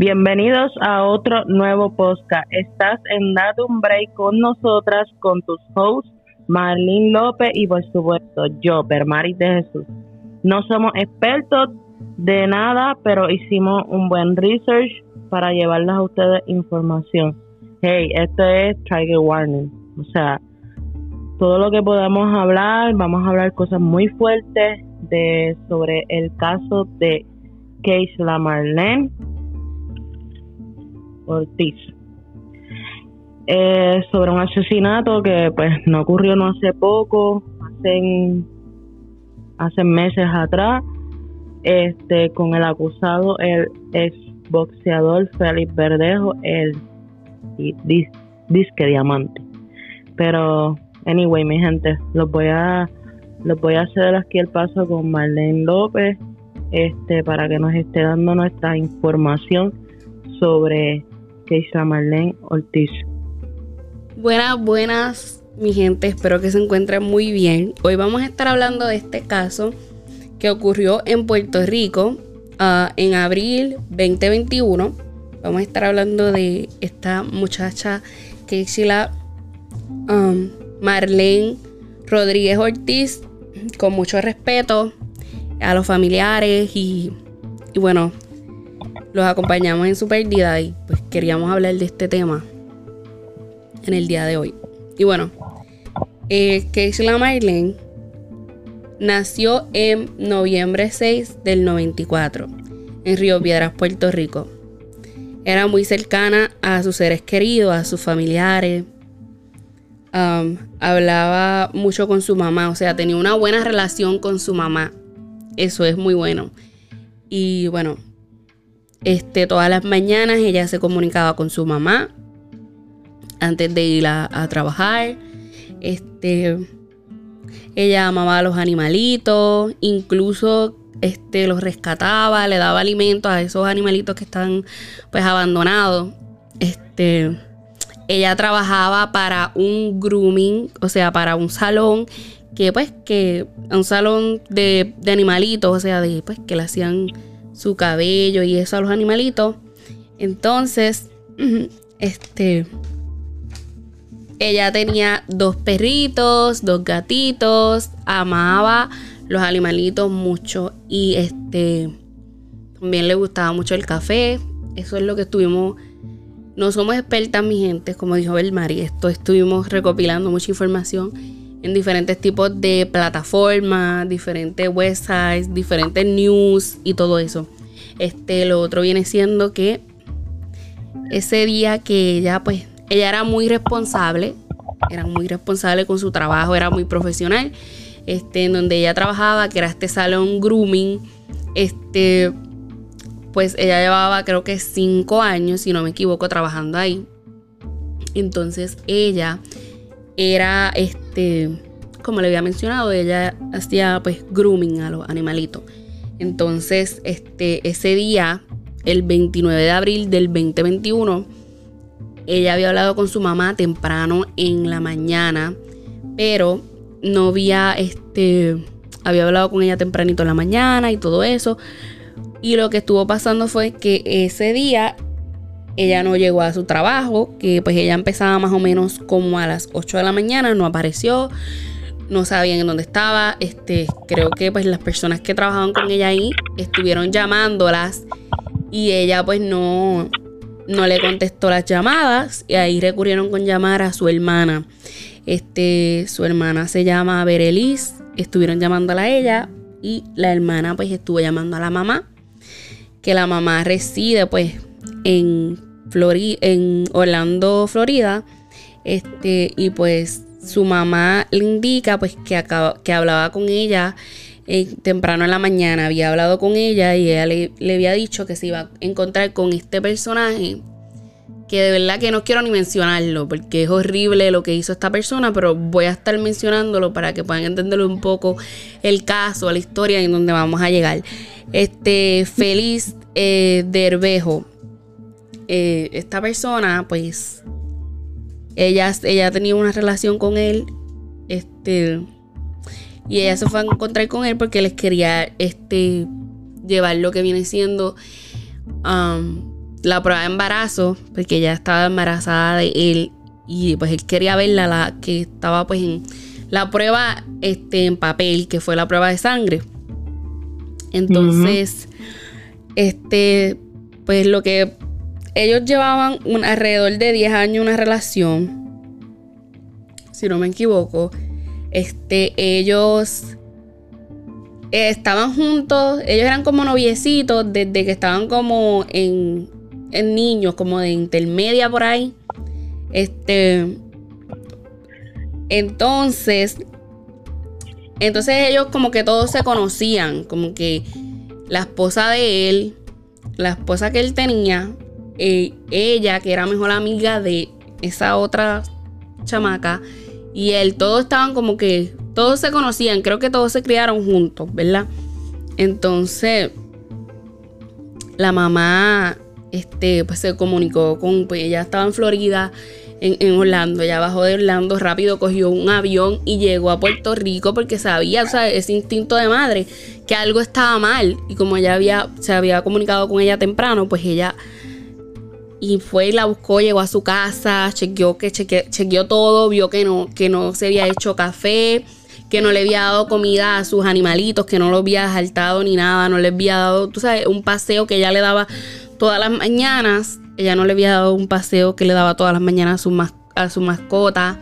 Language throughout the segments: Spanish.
Bienvenidos a otro nuevo podcast. Estás en Date un Break con nosotras, con tus hosts, Marlene López y por supuesto yo, Permaris de Jesús. No somos expertos de nada, pero hicimos un buen research para llevarles a ustedes información. Hey, esto es Trigger Warning. O sea, todo lo que podamos hablar, vamos a hablar cosas muy fuertes de sobre el caso de Keisla Marlene Ortiz. Eh, sobre un asesinato que pues no ocurrió no hace poco, hace, meses atrás, este con el acusado, el ex boxeador Félix Verdejo, el disque diamante. Pero, anyway, mi gente, los voy a los voy a hacer aquí el paso con Marlene López, este, para que nos esté dando nuestra información sobre Keisha Marlene Ortiz. Buenas, buenas, mi gente, espero que se encuentren muy bien. Hoy vamos a estar hablando de este caso que ocurrió en Puerto Rico uh, en abril 2021. Vamos a estar hablando de esta muchacha Keisha um, Marlene Rodríguez Ortiz, con mucho respeto a los familiares y, y bueno, los acompañamos en su pérdida y pues queríamos hablar de este tema en el día de hoy. Y bueno, eh, Keisla Marlene nació en noviembre 6 del 94 en Río Piedras, Puerto Rico. Era muy cercana a sus seres queridos, a sus familiares. Um, hablaba mucho con su mamá, o sea, tenía una buena relación con su mamá. Eso es muy bueno. Y bueno, este, todas las mañanas ella se comunicaba con su mamá antes de ir a, trabajar. Este, ella amaba a los animalitos, incluso este, los rescataba, le daba alimentos a esos animalitos que están pues abandonados. Este, ella trabajaba para un grooming, o sea, para un salón que pues que un salón de, de animalitos, o sea, de pues que le hacían su cabello y eso a los animalitos. Entonces, este ella tenía dos perritos, dos gatitos, amaba los animalitos mucho y este también le gustaba mucho el café. Eso es lo que estuvimos no somos expertas, mi gente, como dijo Belmari, esto estuvimos recopilando mucha información en diferentes tipos de plataformas, diferentes websites, diferentes news y todo eso. Este, lo otro viene siendo que ese día que ella, pues, ella era muy responsable, era muy responsable con su trabajo, era muy profesional. Este, en donde ella trabajaba, que era este salón grooming, este, pues ella llevaba creo que cinco años, si no me equivoco, trabajando ahí. Entonces ella era, este, como le había mencionado, ella hacía pues grooming a los animalitos. Entonces, este, ese día, el 29 de abril del 2021, ella había hablado con su mamá temprano en la mañana, pero no había, este, había hablado con ella tempranito en la mañana y todo eso. Y lo que estuvo pasando fue que ese día ella no llegó a su trabajo, que pues ella empezaba más o menos como a las 8 de la mañana, no apareció, no sabían en dónde estaba. Este, creo que pues las personas que trabajaban con ella ahí estuvieron llamándolas y ella pues no, no le contestó las llamadas y ahí recurrieron con llamar a su hermana. Este, su hermana se llama Berelis, estuvieron llamándola a ella y la hermana pues estuvo llamando a la mamá, que la mamá reside pues en, en Orlando, Florida. Este, y pues su mamá le indica pues que, que hablaba con ella eh, temprano en la mañana, había hablado con ella y ella le, le, había dicho que se iba a encontrar con este personaje que de verdad que no quiero ni mencionarlo porque es horrible lo que hizo esta persona, pero voy a estar mencionándolo para que puedan entenderlo un poco el caso, la historia en donde vamos a llegar. Este Félix eh, Derbejo, eh, esta persona pues ella, ella tenía una relación con él. Este. Y ella se fue a encontrar con él porque les quería este, llevar lo que viene siendo um, la prueba de embarazo, porque ella estaba embarazada de él y pues él quería verla, la que estaba pues en la prueba este, en papel, que fue la prueba de sangre. Entonces, este, pues lo que ellos llevaban un, alrededor de 10 años una relación, si no me equivoco, este, ellos estaban juntos, ellos eran como noviecitos desde que estaban como en, en niños, como de intermedia por ahí. Este. Entonces. Entonces ellos como que todos se conocían. Como que la esposa de él. La esposa que él tenía. Eh, ella, que era mejor amiga de esa otra chamaca. Y él, todos estaban como que. Todos se conocían. Creo que todos se criaron juntos, ¿verdad? Entonces. La mamá este, pues se comunicó con, pues ella estaba en Florida, en, Orlando, ella bajó de Orlando rápido, cogió un avión y llegó a Puerto Rico porque sabía, o sea, ese instinto de madre, que algo estaba mal. Y como ella había, se había comunicado con ella temprano, pues ella y fue y la buscó, llegó a su casa, chequeó que chequeó todo, vio que no, que no se había hecho café, que no le había dado comida a sus animalitos, que no lo había saltado ni nada, no le había dado, tú sabes, un paseo que ella le daba todas las mañanas. Ella no le había dado un paseo que le daba todas las mañanas a su, a su mascota.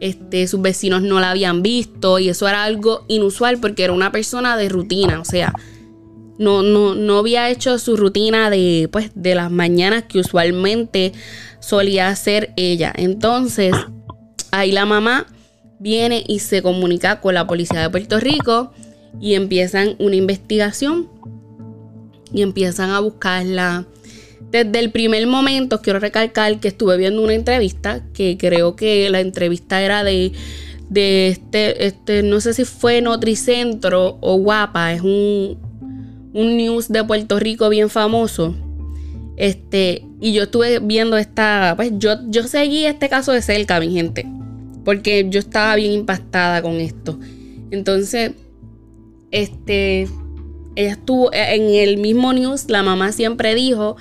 Este, sus vecinos no la habían visto y eso era algo inusual porque era una persona de rutina, o sea, no, no, no había hecho su rutina de, pues, de las mañanas que usualmente solía hacer ella. Entonces, ahí la mamá viene y se comunica con la policía de Puerto Rico y empiezan una investigación y empiezan a buscarla. Desde el primer momento quiero recalcar que estuve viendo una entrevista, que creo que la entrevista era de, de este, este, no sé si fue Notricentro o Guapa, es un, un news de Puerto Rico bien famoso. Este, y yo estuve viendo esta, pues yo, yo seguí este caso de cerca, mi gente, porque yo estaba bien impactada con esto. Entonces, este, ella estuvo eh, en el mismo news, la mamá siempre dijo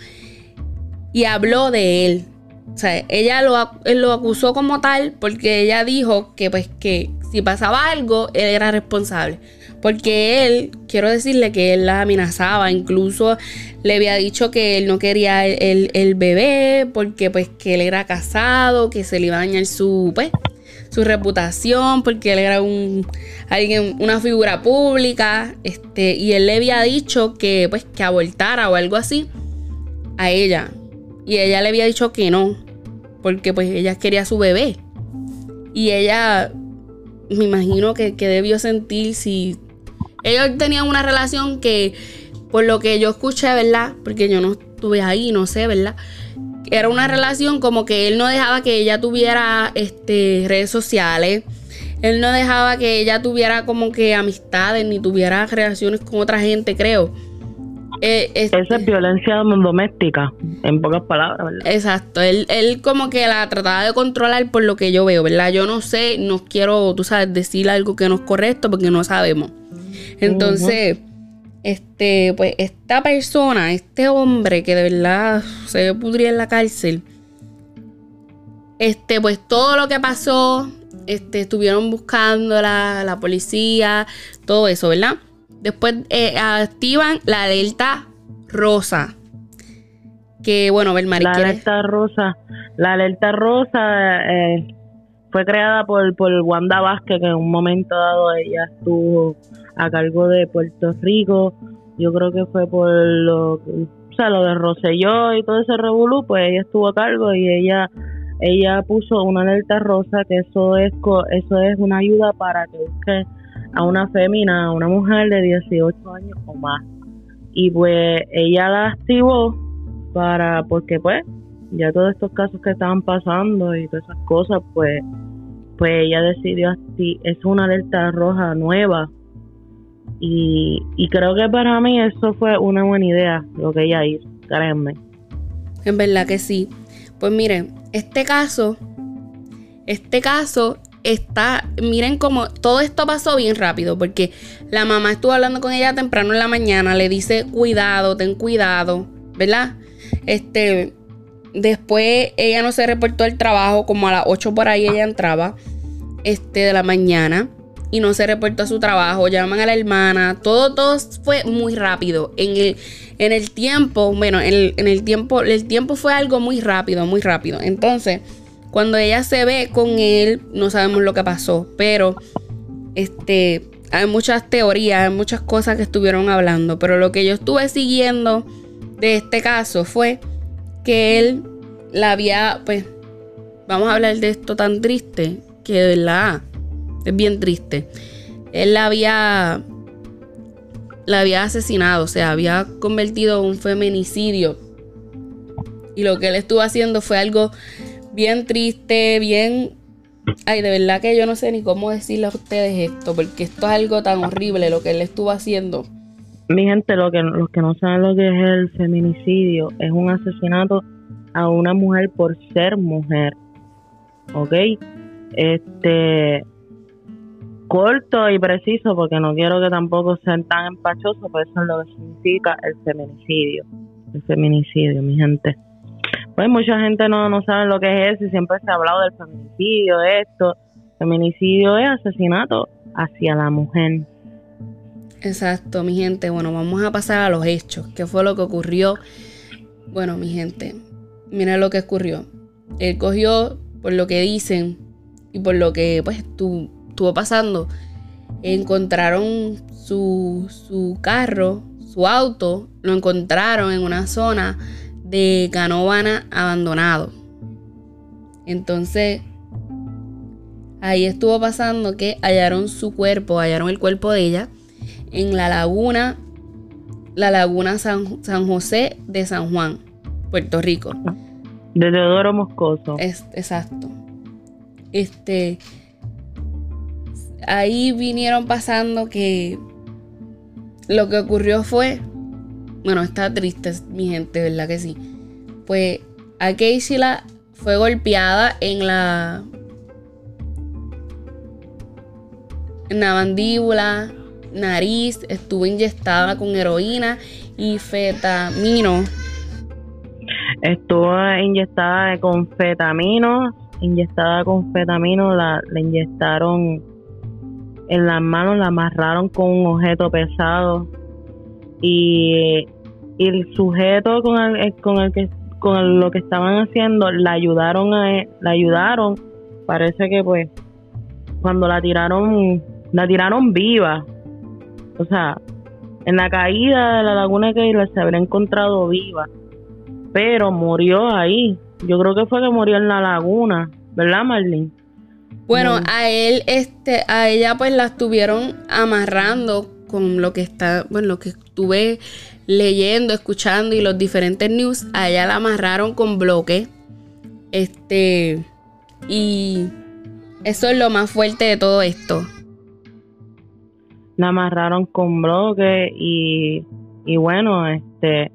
y habló de él. O sea, ella lo, lo acusó como tal porque ella dijo que pues que si pasaba algo, él era responsable. Porque él, quiero decirle que él la amenazaba, incluso le había dicho que él no quería el, el bebé, porque pues que él era casado, que se le iba a dañar su, pues, su reputación, porque él era un alguien, una figura pública, este, y él le había dicho que pues que abortara o algo así a ella. Y ella le había dicho que no, porque pues ella quería su bebé. Y ella, me imagino que, que debió sentir si ellos tenían una relación que, por lo que yo escuché, ¿verdad? Porque yo no estuve ahí, no sé, ¿verdad? era una relación como que él no dejaba que ella tuviera este, redes sociales. Él no dejaba que ella tuviera como que amistades ni tuviera relaciones con otra gente, creo. Eh, Esa es violencia doméstica, en pocas palabras, ¿verdad? Exacto. Él, él como que la trataba de controlar por lo que yo veo, ¿verdad? Yo no sé, no quiero, tú sabes, decir algo que no es correcto porque no sabemos. Entonces este, pues esta persona, este hombre que de verdad se pudría en la cárcel, este, pues todo lo que pasó, este, estuvieron buscando la, policía, todo eso, ¿verdad? Después eh, activan la alerta rosa. Que bueno, ver La alerta rosa, la alerta rosa eh, fue creada por, por Wanda Vázquez, que en un momento dado ella estuvo a cargo de Puerto Rico. Yo creo que fue por lo, o sea, lo de Roselló y todo ese revolú, pues ella estuvo a cargo y ella ella puso una alerta rosa que eso es eso es una ayuda para que busque a una fémina, a una mujer de 18 años o más. Y pues ella la activó para porque pues ya todos estos casos que estaban pasando y todas esas cosas, pues pues ella decidió así, es una alerta roja nueva y, creo que para mí eso fue una buena idea, lo que ella hizo, créanme. En verdad que sí. Pues miren, este caso, este caso está, miren cómo todo esto pasó bien rápido, porque la mamá estuvo hablando con ella temprano en la mañana, le dice, cuidado, ten cuidado, ¿verdad? Este, después ella no se reportó al trabajo, como a las 8 por ahí ella entraba, este, de la mañana. Y no se reportó a su trabajo, llaman a la hermana, todo, todo fue muy rápido. En el, en el tiempo, bueno, en en el tiempo, el tiempo fue algo muy rápido, muy rápido. Entonces, cuando ella se ve con él, no sabemos lo que pasó, pero este, hay muchas teorías, hay muchas cosas que estuvieron hablando, pero lo que yo estuve siguiendo de este caso fue que él la había, pues, vamos a hablar de esto tan triste, que de verdad es bien triste. Él la había, la había asesinado, o sea, había convertido en un feminicidio. Y lo que él estuvo haciendo fue algo bien triste, bien... Ay, de verdad que yo no sé ni cómo decirle a ustedes esto, porque esto es algo tan horrible lo que él estuvo haciendo. Mi gente, lo que, los que no saben lo que es el feminicidio, es un asesinato a una mujer por ser mujer. ¿Ok? Este corto y preciso porque no quiero que tampoco sean tan empachosos, pero eso es lo que significa el feminicidio. El feminicidio, mi gente pues mucha gente no, no sabe lo que es eso y siempre se ha hablado del feminicidio, esto. Feminicidio es asesinato hacia la mujer. Exacto, mi gente. Bueno, vamos a pasar a los hechos. ¿Qué fue lo que ocurrió? Bueno, mi gente, mira lo que ocurrió. Él cogió, por lo que dicen y por lo que pues estuvo pasando, encontraron su, su carro, su auto, lo encontraron en una zona de Canovana abandonado. Entonces, ahí estuvo pasando que hallaron su cuerpo, hallaron el cuerpo de ella en la laguna, la laguna San, San José de San Juan, Puerto Rico. De Teodoro Moscoso. Es, exacto. Este. Ahí vinieron pasando que lo que ocurrió fue bueno, está triste mi gente, ¿verdad que sí? Pues a la fue golpeada en la en la mandíbula, nariz, estuvo inyectada con heroína y fetamino. Estuvo inyectada con fetamino, inyectada con fetamino, la, la inyectaron en las manos, la amarraron con un objeto pesado y, el sujeto con el, eh, con el que con lo que estaban haciendo la ayudaron a e, la ayudaron. Parece que pues cuando la tiraron la tiraron viva. O sea en la caída de la laguna que se habría encontrado viva pero murió ahí. Yo creo que fue que murió en la laguna verdad Marlene bueno, a él, este, a ella pues la estuvieron amarrando con lo que está, bueno, lo que estuve leyendo, escuchando y los diferentes news, a ella la amarraron con bloque. Este, y eso es lo más fuerte de todo esto. La amarraron con bloque y, y bueno, este,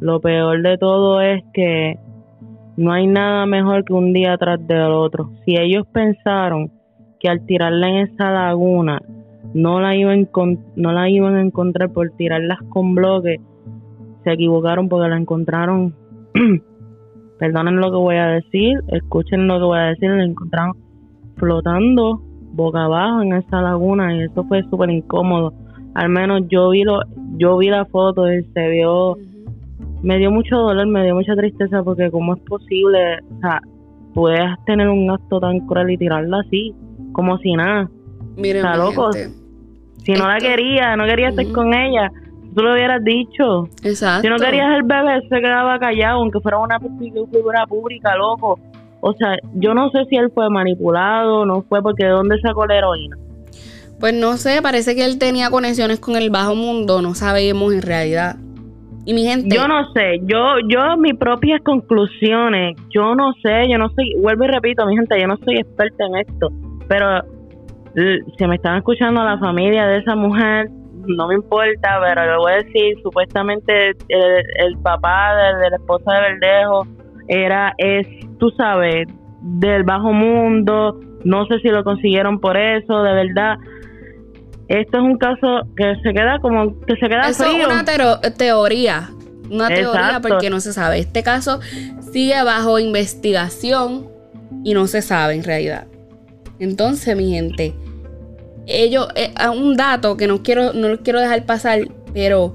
lo peor de todo es que no hay nada mejor que un día tras del otro. Si ellos pensaron que al tirarla en esa laguna no la iban no la iban a encontrar por tirarlas con bloques se equivocaron porque la encontraron. Perdonen lo que voy a decir escuchen lo que voy a decir la encontraron flotando boca abajo en esa laguna y eso fue súper incómodo. Al menos yo vi lo yo vi la foto y se vio me dio mucho dolor me dio mucha tristeza porque cómo es posible o sea puedes tener un acto tan cruel y tirarla así como si nada Miren, está loco si no la quería, no quería estar con ella, tú lo hubieras dicho. Exacto. Si no querías el bebé, se quedaba callado, aunque fuera una figura pública, loco. O sea, yo no sé si él fue manipulado, no fue porque de dónde sacó la heroína. Pues no sé, parece que él tenía conexiones con el bajo mundo, no sabemos en realidad. Yo no sé, yo, yo mis propias conclusiones, yo no sé, yo no soy, vuelvo y repito, mi gente, yo no soy experta en esto, pero si me están escuchando la familia de esa mujer, no me importa, pero le voy a decir, supuestamente el, papá de, la esposa de Verdejo era, es, tú sabes, del bajo mundo, no sé si lo consiguieron por eso, de verdad. Esto es un caso que se queda como, que se queda Eso es una teoría, una teoría porque no se sabe. Este caso sigue bajo investigación y no se sabe en realidad. Entonces, mi gente, ellos, eh, un dato que no quiero, no lo quiero dejar pasar, pero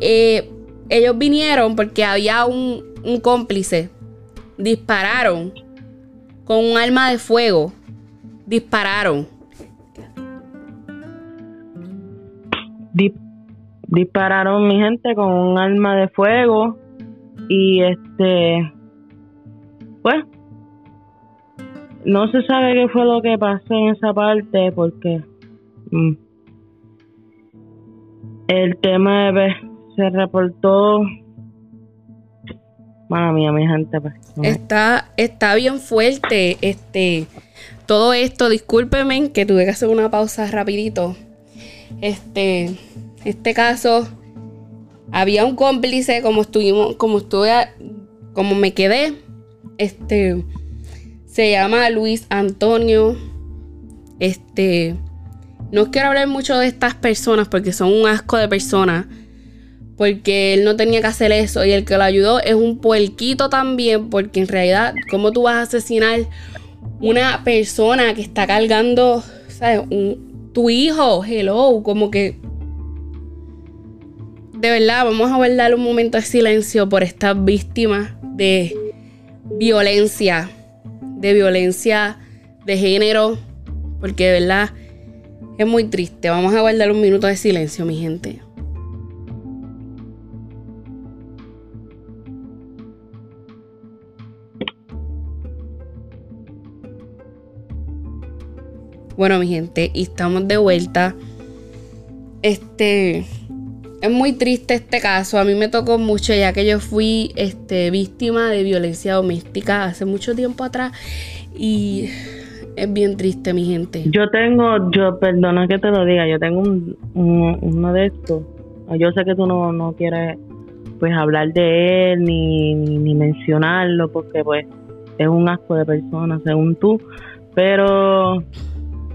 eh, ellos vinieron porque había un, un cómplice. Dispararon con un arma de fuego. Dispararon. Dispararon mi gente con un arma de fuego y este pues no se sabe qué fue lo que pasó en esa parte porque mm, el tema de, se reportó Mala mía, mi gente. Pues, está, está bien fuerte este todo esto. Discúlpeme que tuve que hacer una pausa rapidito. Este, este caso había un cómplice como estuvimos, como estuve, como me quedé. Este se llama Luis Antonio. Este, no quiero hablar mucho de estas personas porque son un asco de personas porque él no tenía que hacer eso y el que lo ayudó es un puerquito también porque en realidad cómo tú vas a asesinar una persona que está cargando ¿sabes? Tu hijo hello como que de verdad vamos a guardar un momento de silencio por estas víctimas de violencia de violencia de género porque de verdad es muy triste. Vamos a guardar un minuto de silencio mi gente Bueno, mi gente, estamos de vuelta. Este es muy triste este caso. A mí me tocó mucho ya que yo fui este, víctima de violencia doméstica hace mucho tiempo atrás. Y es bien triste, mi gente. Yo tengo, yo, perdona que te lo diga, yo tengo un, uno de estos. Yo sé que tú no, no quieres pues hablar de él ni, ni mencionarlo porque pues es un asco de persona según tú. Pero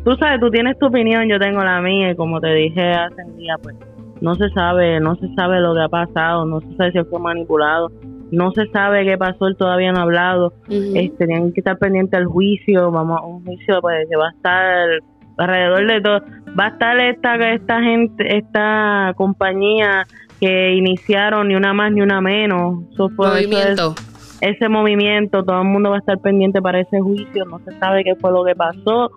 tú sabes, tú tienes tu opinión, yo tengo la mía y como te dije hace un día, pues no se sabe, no se sabe lo que ha pasado, no se sabe si fue manipulado, no se sabe qué pasó, él todavía no ha hablado, este, tienen que estar pendientes al juicio, vamos a un juicio pues que va a estar alrededor de todo, va a estar esta, esta gente, esta compañía que iniciaron ni una más ni una menos, movimiento. ese movimiento, todo el mundo va a estar pendiente para ese juicio, no se sabe qué fue lo que pasó,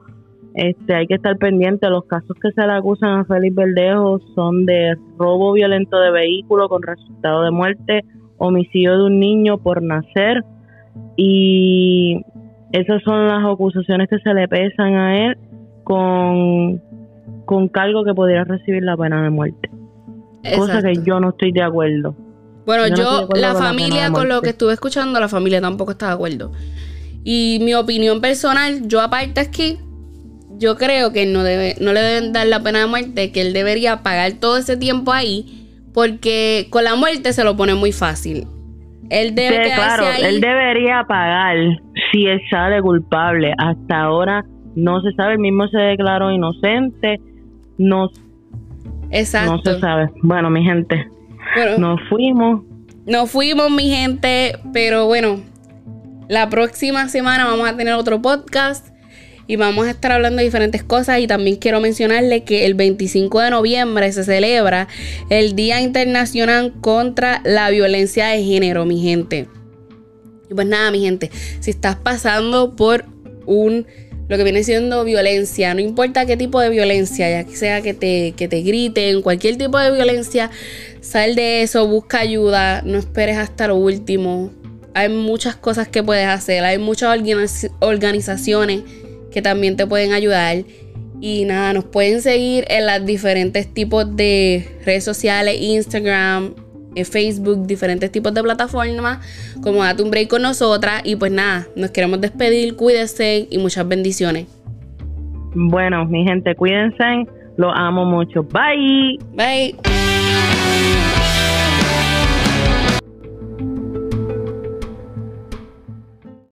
este, hay que estar pendiente. Los casos que se le acusan a Félix Verdejo son de robo violento de vehículo con resultado de muerte, homicidio de un niño por nacer y esas son las acusaciones que se le pesan a él con, con cargo que podría recibir la pena de muerte. Cosa que yo no estoy de acuerdo. Bueno, yo, la familia, con lo que estuve escuchando, la familia tampoco está de acuerdo. Y mi opinión personal, yo aparte aquí, yo creo que no, debe, no le deben dar la pena de muerte, que él debería pagar todo ese tiempo ahí, porque con la muerte se lo pone muy fácil. Él debe claro, él debería pagar si él sale culpable. Hasta ahora no se sabe, el mismo se declaró inocente. No, Exacto. no se sabe. Bueno, mi gente, nos fuimos. Nos fuimos, mi gente, pero bueno, la próxima semana vamos a tener otro podcast y vamos a estar hablando de diferentes cosas y también quiero mencionarle que el 25 de noviembre se celebra el Día Internacional contra la Violencia de Género, mi gente. Y pues nada, mi gente, si estás pasando por un lo que viene siendo violencia, no importa qué tipo de violencia, ya que sea que te, que te griten, cualquier tipo de violencia, sal de eso, busca ayuda, no esperes hasta lo último. Hay muchas cosas que puedes hacer, hay muchas organizaciones que también te pueden ayudar. Y nada, nos pueden seguir en las diferentes tipos de redes sociales, Instagram, eh, Facebook, diferentes tipos de plataformas, como Date un Break con nosotras. Y pues nada, nos queremos despedir, cuídense y muchas bendiciones. Bueno, mi gente, cuídense, los amo mucho. Bye. Bye.